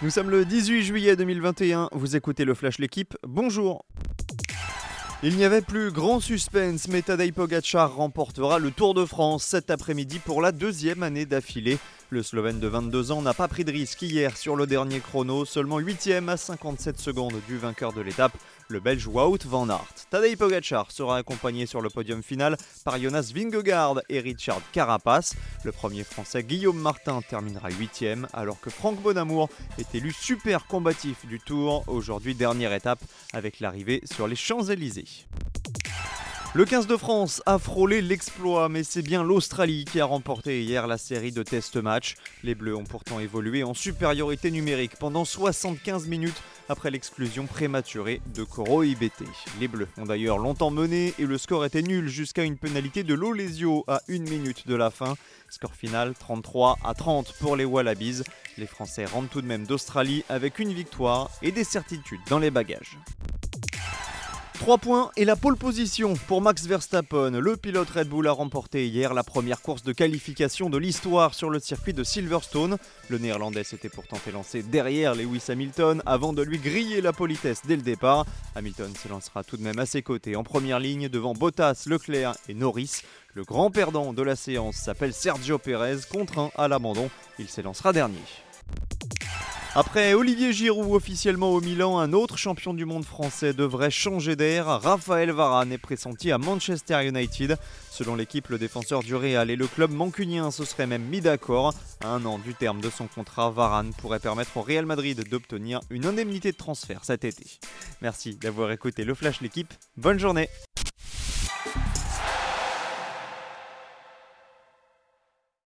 Nous sommes le 18 juillet 2021, vous écoutez le Flash L'équipe, bonjour. Il n'y avait plus grand suspense, mais Tadej Pogacar remportera le Tour de France cet après-midi pour la deuxième année d'affilée. Le Slovène de 22 ans n'a pas pris de risque hier sur le dernier chrono, seulement 8ème à 57 secondes du vainqueur de l'étape, le Belge Wout van Aert. Tadej Pogacar sera accompagné sur le podium final par Jonas Vingegaard et Richard Carapace. Le premier français Guillaume Martin terminera 8ème, alors que Franck Bonamour est élu super combatif du Tour, aujourd'hui dernière étape avec l'arrivée sur les Champs-Élysées. Le 15 de France a frôlé l'exploit, mais c'est bien l'Australie qui a remporté hier la série de test match. Les Bleus ont pourtant évolué en supériorité numérique pendant 75 minutes après l'exclusion prématurée de Coro IBT. Les Bleus ont d'ailleurs longtemps mené et le score était nul jusqu'à une pénalité de Lolesio à une minute de la fin. Score final 33 à 30 pour les Wallabies. Les Français rentrent tout de même d'Australie avec une victoire et des certitudes dans les bagages. 3 points et la pole position pour Max Verstappen. Le pilote Red Bull a remporté hier la première course de qualification de l'histoire sur le circuit de Silverstone. Le néerlandais s'était pourtant élancé derrière Lewis Hamilton avant de lui griller la politesse dès le départ. Hamilton s'élancera tout de même à ses côtés en première ligne devant Bottas, Leclerc et Norris. Le grand perdant de la séance s'appelle Sergio Perez, contraint à l'abandon. Il s'élancera dernier. Après Olivier Giroud officiellement au Milan, un autre champion du monde français devrait changer d'air. Raphaël Varane est pressenti à Manchester United. Selon l'équipe, le défenseur du Real et le club mancunien se seraient même mis d'accord. Un an du terme de son contrat, Varane pourrait permettre au Real Madrid d'obtenir une indemnité de transfert cet été. Merci d'avoir écouté le Flash l'équipe. Bonne journée